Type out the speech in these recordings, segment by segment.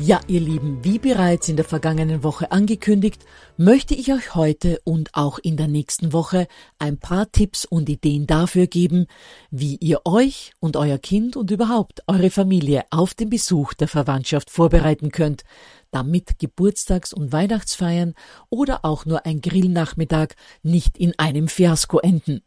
Ja, ihr Lieben, wie bereits in der vergangenen Woche angekündigt, möchte ich euch heute und auch in der nächsten Woche ein paar Tipps und Ideen dafür geben, wie ihr euch und euer Kind und überhaupt eure Familie auf den Besuch der Verwandtschaft vorbereiten könnt, damit Geburtstags- und Weihnachtsfeiern oder auch nur ein Grillnachmittag nicht in einem Fiasko enden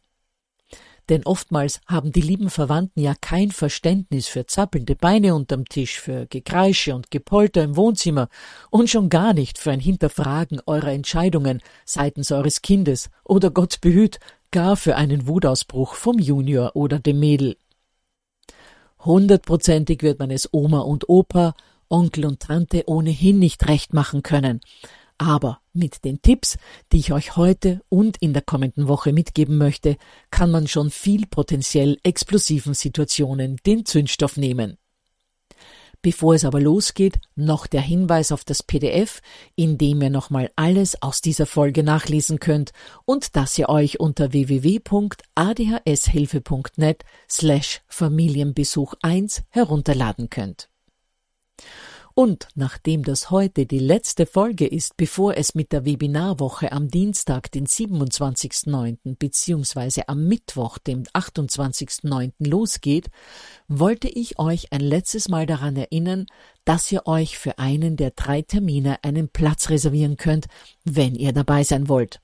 denn oftmals haben die lieben Verwandten ja kein Verständnis für zappelnde Beine unterm Tisch, für Gekreische und Gepolter im Wohnzimmer und schon gar nicht für ein Hinterfragen eurer Entscheidungen seitens eures Kindes oder Gott behüt, gar für einen Wutausbruch vom Junior oder dem Mädel. Hundertprozentig wird man es Oma und Opa, Onkel und Tante ohnehin nicht recht machen können, aber mit den Tipps, die ich euch heute und in der kommenden Woche mitgeben möchte, kann man schon viel potenziell explosiven Situationen den Zündstoff nehmen. Bevor es aber losgeht, noch der Hinweis auf das PDF, in dem ihr nochmal alles aus dieser Folge nachlesen könnt und das ihr euch unter www.adhshilfe.net slash Familienbesuch 1 herunterladen könnt. Und nachdem das heute die letzte Folge ist, bevor es mit der Webinarwoche am Dienstag, den 27.09. bzw. am Mittwoch, dem 28.09. losgeht, wollte ich euch ein letztes Mal daran erinnern, dass ihr euch für einen der drei Termine einen Platz reservieren könnt, wenn ihr dabei sein wollt.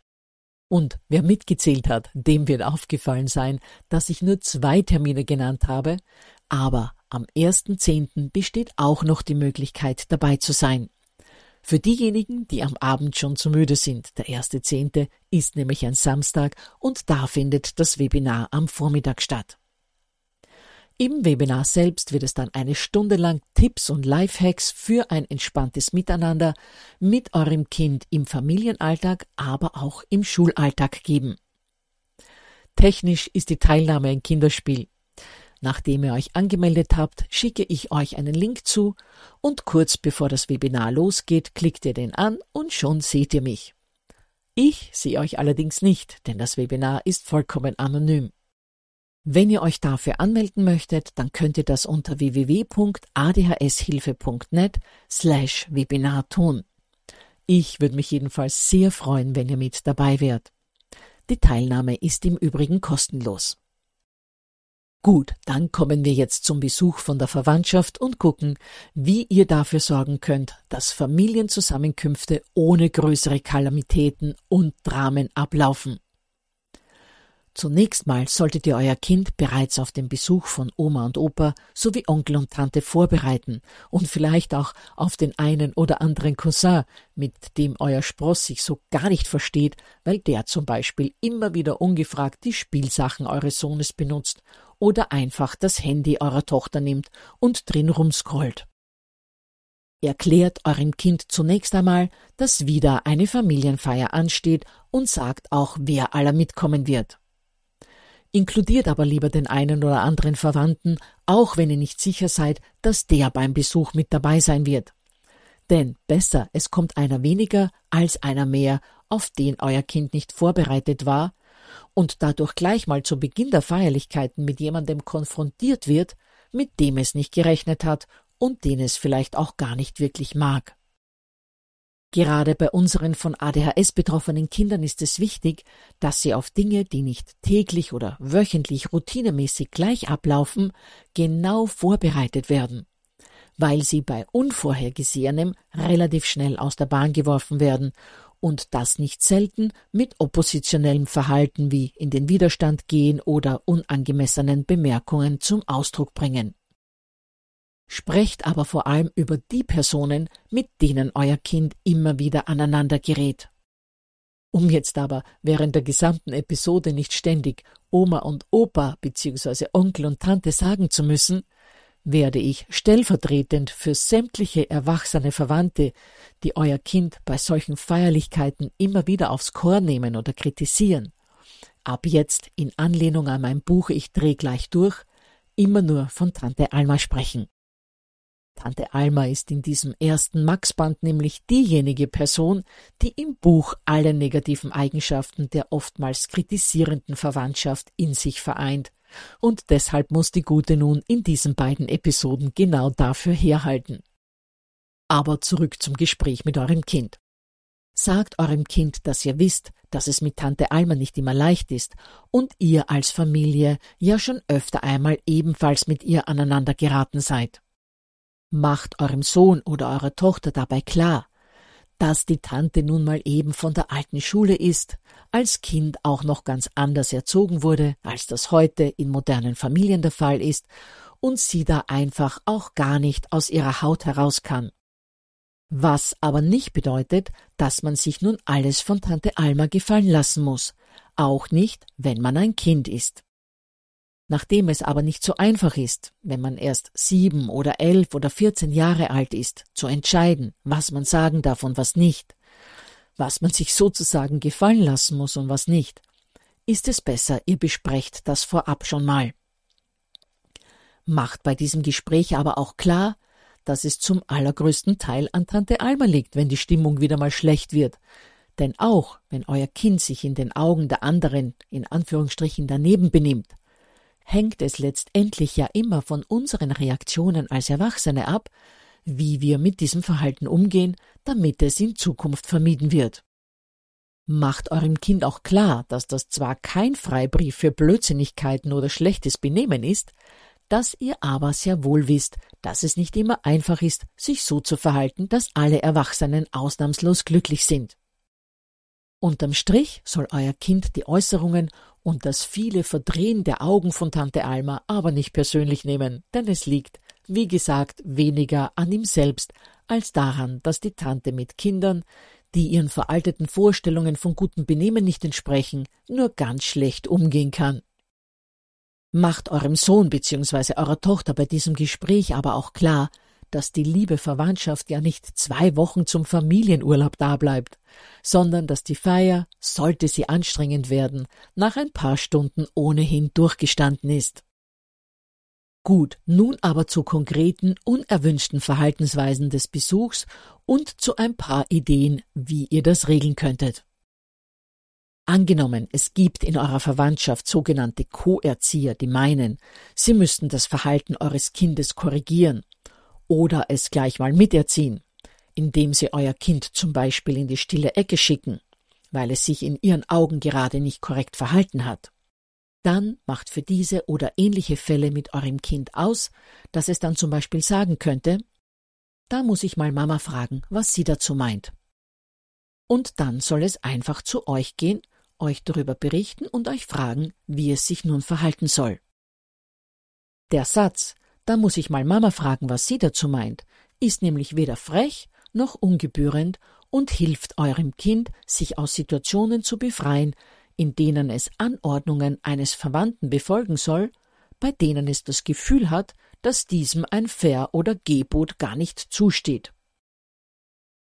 Und wer mitgezählt hat, dem wird aufgefallen sein, dass ich nur zwei Termine genannt habe, aber am 1.10. besteht auch noch die Möglichkeit, dabei zu sein. Für diejenigen, die am Abend schon zu müde sind, der 1.10. ist nämlich ein Samstag und da findet das Webinar am Vormittag statt. Im Webinar selbst wird es dann eine Stunde lang Tipps und Lifehacks für ein entspanntes Miteinander mit eurem Kind im Familienalltag, aber auch im Schulalltag geben. Technisch ist die Teilnahme ein Kinderspiel. Nachdem ihr euch angemeldet habt, schicke ich euch einen Link zu und kurz bevor das Webinar losgeht, klickt ihr den an und schon seht ihr mich. Ich sehe euch allerdings nicht, denn das Webinar ist vollkommen anonym. Wenn ihr euch dafür anmelden möchtet, dann könnt ihr das unter www.adhshilfe.net slash Webinar tun. Ich würde mich jedenfalls sehr freuen, wenn ihr mit dabei wärt. Die Teilnahme ist im Übrigen kostenlos. Gut, dann kommen wir jetzt zum Besuch von der Verwandtschaft und gucken, wie ihr dafür sorgen könnt, dass Familienzusammenkünfte ohne größere Kalamitäten und Dramen ablaufen. Zunächst mal solltet ihr euer Kind bereits auf den Besuch von Oma und Opa sowie Onkel und Tante vorbereiten und vielleicht auch auf den einen oder anderen Cousin, mit dem euer Spross sich so gar nicht versteht, weil der zum Beispiel immer wieder ungefragt die Spielsachen eures Sohnes benutzt oder einfach das Handy eurer Tochter nimmt und drin rumscrollt. Erklärt eurem Kind zunächst einmal, dass wieder eine Familienfeier ansteht und sagt auch, wer aller mitkommen wird. Inkludiert aber lieber den einen oder anderen Verwandten, auch wenn ihr nicht sicher seid, dass der beim Besuch mit dabei sein wird. Denn besser, es kommt einer weniger als einer mehr, auf den euer Kind nicht vorbereitet war, und dadurch gleich mal zu Beginn der Feierlichkeiten mit jemandem konfrontiert wird, mit dem es nicht gerechnet hat und den es vielleicht auch gar nicht wirklich mag. Gerade bei unseren von ADHS betroffenen Kindern ist es wichtig, dass sie auf Dinge, die nicht täglich oder wöchentlich routinemäßig gleich ablaufen, genau vorbereitet werden, weil sie bei Unvorhergesehenem relativ schnell aus der Bahn geworfen werden und das nicht selten mit oppositionellem Verhalten wie in den Widerstand gehen oder unangemessenen Bemerkungen zum Ausdruck bringen. Sprecht aber vor allem über die Personen, mit denen euer Kind immer wieder aneinander gerät. Um jetzt aber während der gesamten Episode nicht ständig Oma und Opa bzw. Onkel und Tante sagen zu müssen, werde ich stellvertretend für sämtliche erwachsene Verwandte, die euer Kind bei solchen Feierlichkeiten immer wieder aufs Chor nehmen oder kritisieren, ab jetzt in Anlehnung an mein Buch Ich dreh gleich durch, immer nur von Tante Alma sprechen. Tante Alma ist in diesem ersten Maxband nämlich diejenige Person, die im Buch alle negativen Eigenschaften der oftmals kritisierenden Verwandtschaft in sich vereint, und deshalb muss die Gute nun in diesen beiden Episoden genau dafür herhalten. Aber zurück zum Gespräch mit eurem Kind. Sagt eurem Kind, dass ihr wisst, dass es mit Tante Alma nicht immer leicht ist und ihr als Familie ja schon öfter einmal ebenfalls mit ihr aneinander geraten seid. Macht eurem Sohn oder eurer Tochter dabei klar, dass die Tante nun mal eben von der alten Schule ist, als Kind auch noch ganz anders erzogen wurde, als das heute in modernen Familien der Fall ist, und sie da einfach auch gar nicht aus ihrer Haut heraus kann. Was aber nicht bedeutet, dass man sich nun alles von Tante Alma gefallen lassen muss, auch nicht, wenn man ein Kind ist. Nachdem es aber nicht so einfach ist, wenn man erst sieben oder elf oder vierzehn Jahre alt ist, zu entscheiden, was man sagen darf und was nicht, was man sich sozusagen gefallen lassen muss und was nicht, ist es besser, ihr besprecht das vorab schon mal. Macht bei diesem Gespräch aber auch klar, dass es zum allergrößten Teil an Tante Alma liegt, wenn die Stimmung wieder mal schlecht wird. Denn auch wenn euer Kind sich in den Augen der anderen in Anführungsstrichen daneben benimmt, hängt es letztendlich ja immer von unseren Reaktionen als Erwachsene ab, wie wir mit diesem Verhalten umgehen, damit es in Zukunft vermieden wird. Macht eurem Kind auch klar, dass das zwar kein Freibrief für Blödsinnigkeiten oder schlechtes Benehmen ist, dass ihr aber sehr wohl wisst, dass es nicht immer einfach ist, sich so zu verhalten, dass alle Erwachsenen ausnahmslos glücklich sind. Unterm Strich soll euer Kind die Äußerungen und das viele Verdrehen der Augen von Tante Alma aber nicht persönlich nehmen, denn es liegt, wie gesagt, weniger an ihm selbst als daran, dass die Tante mit Kindern, die ihren veralteten Vorstellungen von gutem Benehmen nicht entsprechen, nur ganz schlecht umgehen kann. Macht eurem Sohn bzw. eurer Tochter bei diesem Gespräch aber auch klar, dass die liebe Verwandtschaft ja nicht zwei Wochen zum Familienurlaub dableibt, sondern dass die Feier, sollte sie anstrengend werden, nach ein paar Stunden ohnehin durchgestanden ist. Gut, nun aber zu konkreten, unerwünschten Verhaltensweisen des Besuchs und zu ein paar Ideen, wie ihr das regeln könntet. Angenommen, es gibt in eurer Verwandtschaft sogenannte Co-Erzieher, die meinen, sie müssten das Verhalten eures Kindes korrigieren oder es gleich mal miterziehen, indem sie euer Kind zum Beispiel in die stille Ecke schicken, weil es sich in ihren Augen gerade nicht korrekt verhalten hat. Dann macht für diese oder ähnliche Fälle mit eurem Kind aus, dass es dann zum Beispiel sagen könnte, da muss ich mal Mama fragen, was sie dazu meint. Und dann soll es einfach zu euch gehen euch darüber berichten und euch fragen, wie es sich nun verhalten soll. Der Satz, da muss ich mal Mama fragen, was sie dazu meint, ist nämlich weder frech noch ungebührend und hilft eurem Kind, sich aus Situationen zu befreien, in denen es Anordnungen eines Verwandten befolgen soll, bei denen es das Gefühl hat, dass diesem ein Ver- oder Gebot gar nicht zusteht.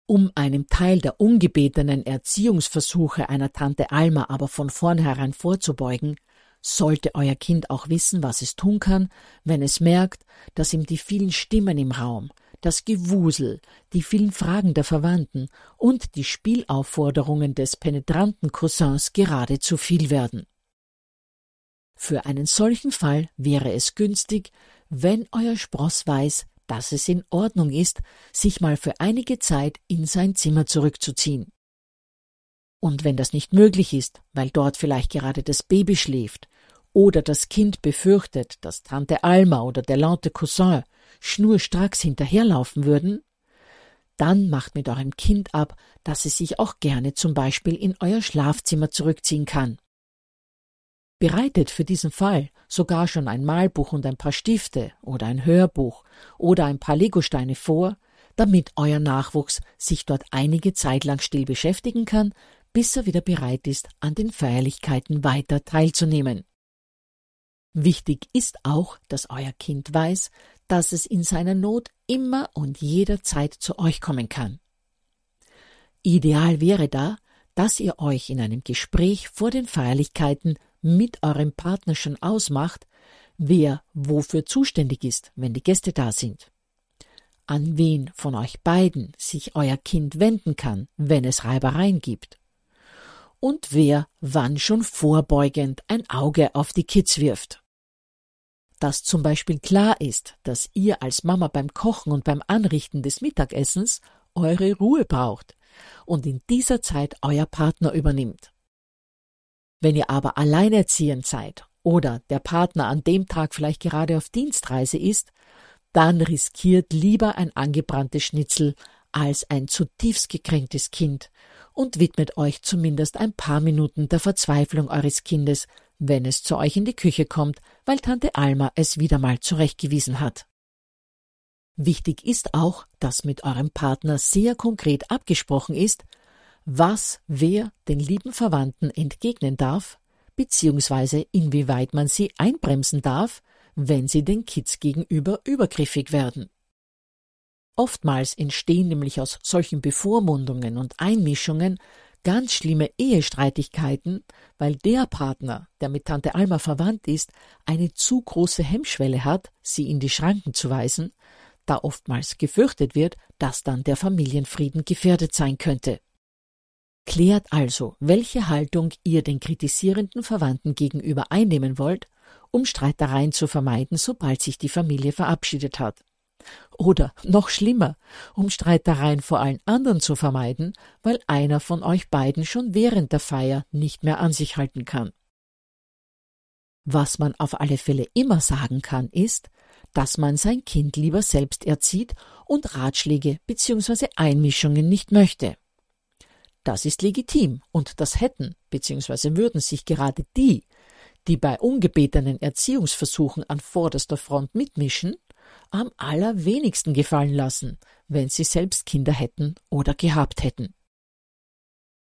Um einem Teil der ungebetenen Erziehungsversuche einer Tante Alma aber von vornherein vorzubeugen, sollte euer Kind auch wissen, was es tun kann, wenn es merkt, dass ihm die vielen Stimmen im Raum, das Gewusel, die vielen Fragen der Verwandten und die Spielaufforderungen des penetranten Cousins gerade zu viel werden. Für einen solchen Fall wäre es günstig, wenn euer Spross weiß, dass es in Ordnung ist, sich mal für einige Zeit in sein Zimmer zurückzuziehen. Und wenn das nicht möglich ist, weil dort vielleicht gerade das Baby schläft, oder das Kind befürchtet, dass Tante Alma oder der laute Cousin schnurstracks hinterherlaufen würden, dann macht mit eurem Kind ab, dass es sich auch gerne zum Beispiel in euer Schlafzimmer zurückziehen kann. Bereitet für diesen Fall sogar schon ein Malbuch und ein paar Stifte oder ein Hörbuch oder ein paar Legosteine vor, damit euer Nachwuchs sich dort einige Zeit lang still beschäftigen kann, bis er wieder bereit ist, an den Feierlichkeiten weiter teilzunehmen. Wichtig ist auch, dass euer Kind weiß, dass es in seiner Not immer und jederzeit zu euch kommen kann. Ideal wäre da, dass ihr euch in einem Gespräch vor den Feierlichkeiten mit eurem Partner schon ausmacht, wer wofür zuständig ist, wenn die Gäste da sind. An wen von euch beiden sich euer Kind wenden kann, wenn es Reibereien gibt. Und wer wann schon vorbeugend ein Auge auf die Kids wirft dass zum Beispiel klar ist, dass ihr als Mama beim Kochen und beim Anrichten des Mittagessens eure Ruhe braucht und in dieser Zeit euer Partner übernimmt. Wenn ihr aber alleinerziehend seid oder der Partner an dem Tag vielleicht gerade auf Dienstreise ist, dann riskiert lieber ein angebranntes Schnitzel als ein zutiefst gekränktes Kind und widmet euch zumindest ein paar Minuten der Verzweiflung eures Kindes, wenn es zu euch in die Küche kommt, weil Tante Alma es wieder mal zurechtgewiesen hat. Wichtig ist auch, dass mit eurem Partner sehr konkret abgesprochen ist, was wer den lieben Verwandten entgegnen darf, beziehungsweise inwieweit man sie einbremsen darf, wenn sie den Kids gegenüber übergriffig werden. Oftmals entstehen nämlich aus solchen Bevormundungen und Einmischungen ganz schlimme Ehestreitigkeiten, weil der Partner, der mit Tante Alma verwandt ist, eine zu große Hemmschwelle hat, sie in die Schranken zu weisen, da oftmals gefürchtet wird, dass dann der Familienfrieden gefährdet sein könnte. Klärt also, welche Haltung ihr den kritisierenden Verwandten gegenüber einnehmen wollt, um Streitereien zu vermeiden, sobald sich die Familie verabschiedet hat. Oder noch schlimmer, um Streitereien vor allen anderen zu vermeiden, weil einer von euch beiden schon während der Feier nicht mehr an sich halten kann. Was man auf alle Fälle immer sagen kann, ist, dass man sein Kind lieber selbst erzieht und Ratschläge bzw. Einmischungen nicht möchte. Das ist legitim und das hätten bzw. würden sich gerade die, die bei ungebetenen Erziehungsversuchen an vorderster Front mitmischen, am allerwenigsten gefallen lassen, wenn sie selbst Kinder hätten oder gehabt hätten.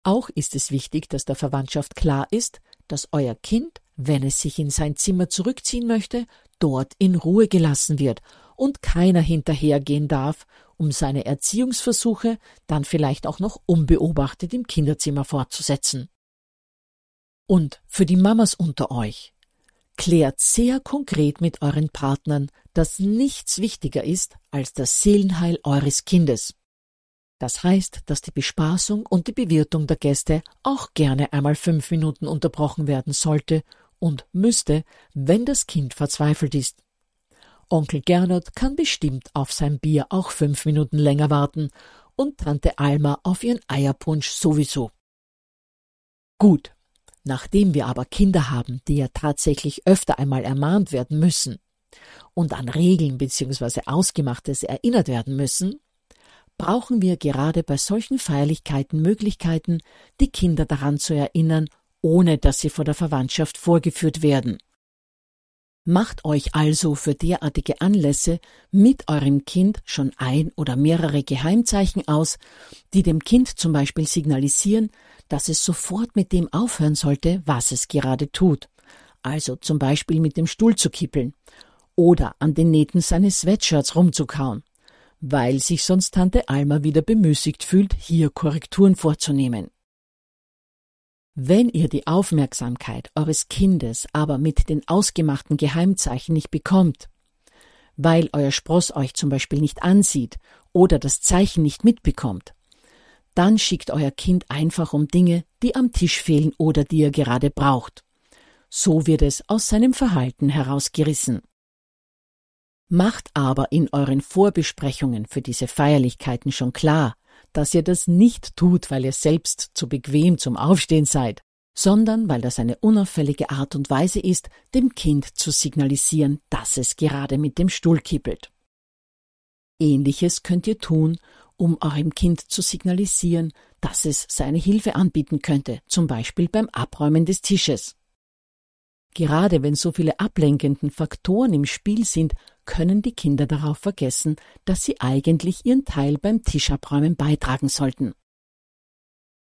Auch ist es wichtig, dass der Verwandtschaft klar ist, dass euer Kind, wenn es sich in sein Zimmer zurückziehen möchte, dort in Ruhe gelassen wird und keiner hinterhergehen darf, um seine Erziehungsversuche dann vielleicht auch noch unbeobachtet im Kinderzimmer fortzusetzen. Und für die Mamas unter euch, klärt sehr konkret mit euren Partnern, dass nichts wichtiger ist als das Seelenheil eures Kindes. Das heißt, dass die Bespaßung und die Bewirtung der Gäste auch gerne einmal fünf Minuten unterbrochen werden sollte und müsste, wenn das Kind verzweifelt ist. Onkel Gernot kann bestimmt auf sein Bier auch fünf Minuten länger warten und Tante Alma auf ihren Eierpunsch sowieso. Gut, nachdem wir aber Kinder haben, die ja tatsächlich öfter einmal ermahnt werden müssen, und an Regeln bzw. Ausgemachtes erinnert werden müssen, brauchen wir gerade bei solchen Feierlichkeiten Möglichkeiten, die Kinder daran zu erinnern ohne dass sie vor der Verwandtschaft vorgeführt werden. Macht euch also für derartige Anlässe mit eurem Kind schon ein oder mehrere Geheimzeichen aus, die dem Kind zum Beispiel signalisieren, dass es sofort mit dem aufhören sollte, was es gerade tut. Also zum Beispiel mit dem Stuhl zu kippeln oder an den Nähten seines Sweatshirts rumzukauen, weil sich sonst Tante Alma wieder bemüßigt fühlt, hier Korrekturen vorzunehmen. Wenn ihr die Aufmerksamkeit eures Kindes aber mit den ausgemachten Geheimzeichen nicht bekommt, weil euer Spross euch zum Beispiel nicht ansieht oder das Zeichen nicht mitbekommt, dann schickt euer Kind einfach um Dinge, die am Tisch fehlen oder die er gerade braucht. So wird es aus seinem Verhalten herausgerissen. Macht aber in euren Vorbesprechungen für diese Feierlichkeiten schon klar, dass ihr das nicht tut, weil ihr selbst zu bequem zum Aufstehen seid, sondern weil das eine unauffällige Art und Weise ist, dem Kind zu signalisieren, dass es gerade mit dem Stuhl kippelt. Ähnliches könnt ihr tun, um eurem Kind zu signalisieren, dass es seine Hilfe anbieten könnte, zum Beispiel beim Abräumen des Tisches. Gerade wenn so viele ablenkenden Faktoren im Spiel sind, können die Kinder darauf vergessen, dass sie eigentlich ihren Teil beim Tischabräumen beitragen sollten.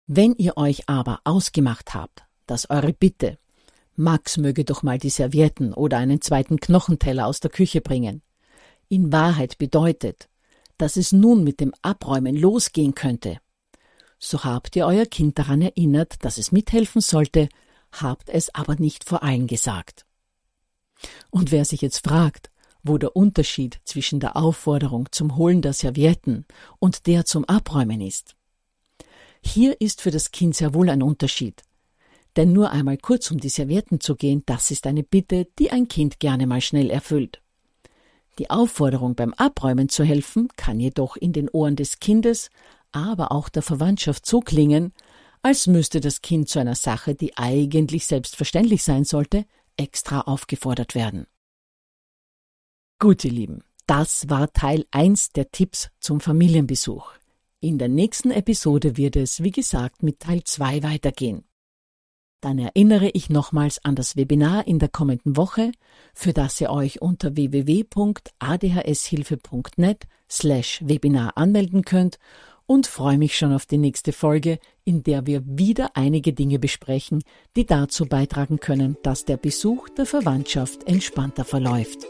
Wenn ihr euch aber ausgemacht habt, dass eure Bitte, Max möge doch mal die Servietten oder einen zweiten Knochenteller aus der Küche bringen, in Wahrheit bedeutet, dass es nun mit dem Abräumen losgehen könnte, so habt ihr euer Kind daran erinnert, dass es mithelfen sollte, habt es aber nicht vor allen gesagt. Und wer sich jetzt fragt, wo der Unterschied zwischen der Aufforderung zum Holen der Servietten und der zum Abräumen ist. Hier ist für das Kind sehr wohl ein Unterschied. Denn nur einmal kurz um die Servietten zu gehen, das ist eine Bitte, die ein Kind gerne mal schnell erfüllt. Die Aufforderung beim Abräumen zu helfen kann jedoch in den Ohren des Kindes, aber auch der Verwandtschaft so klingen, als müsste das Kind zu einer Sache, die eigentlich selbstverständlich sein sollte, extra aufgefordert werden. Gut, ihr Lieben, das war Teil 1 der Tipps zum Familienbesuch. In der nächsten Episode wird es, wie gesagt, mit Teil 2 weitergehen. Dann erinnere ich nochmals an das Webinar in der kommenden Woche, für das ihr euch unter www.adhshilfe.net slash Webinar anmelden könnt und freue mich schon auf die nächste Folge, in der wir wieder einige Dinge besprechen, die dazu beitragen können, dass der Besuch der Verwandtschaft entspannter verläuft.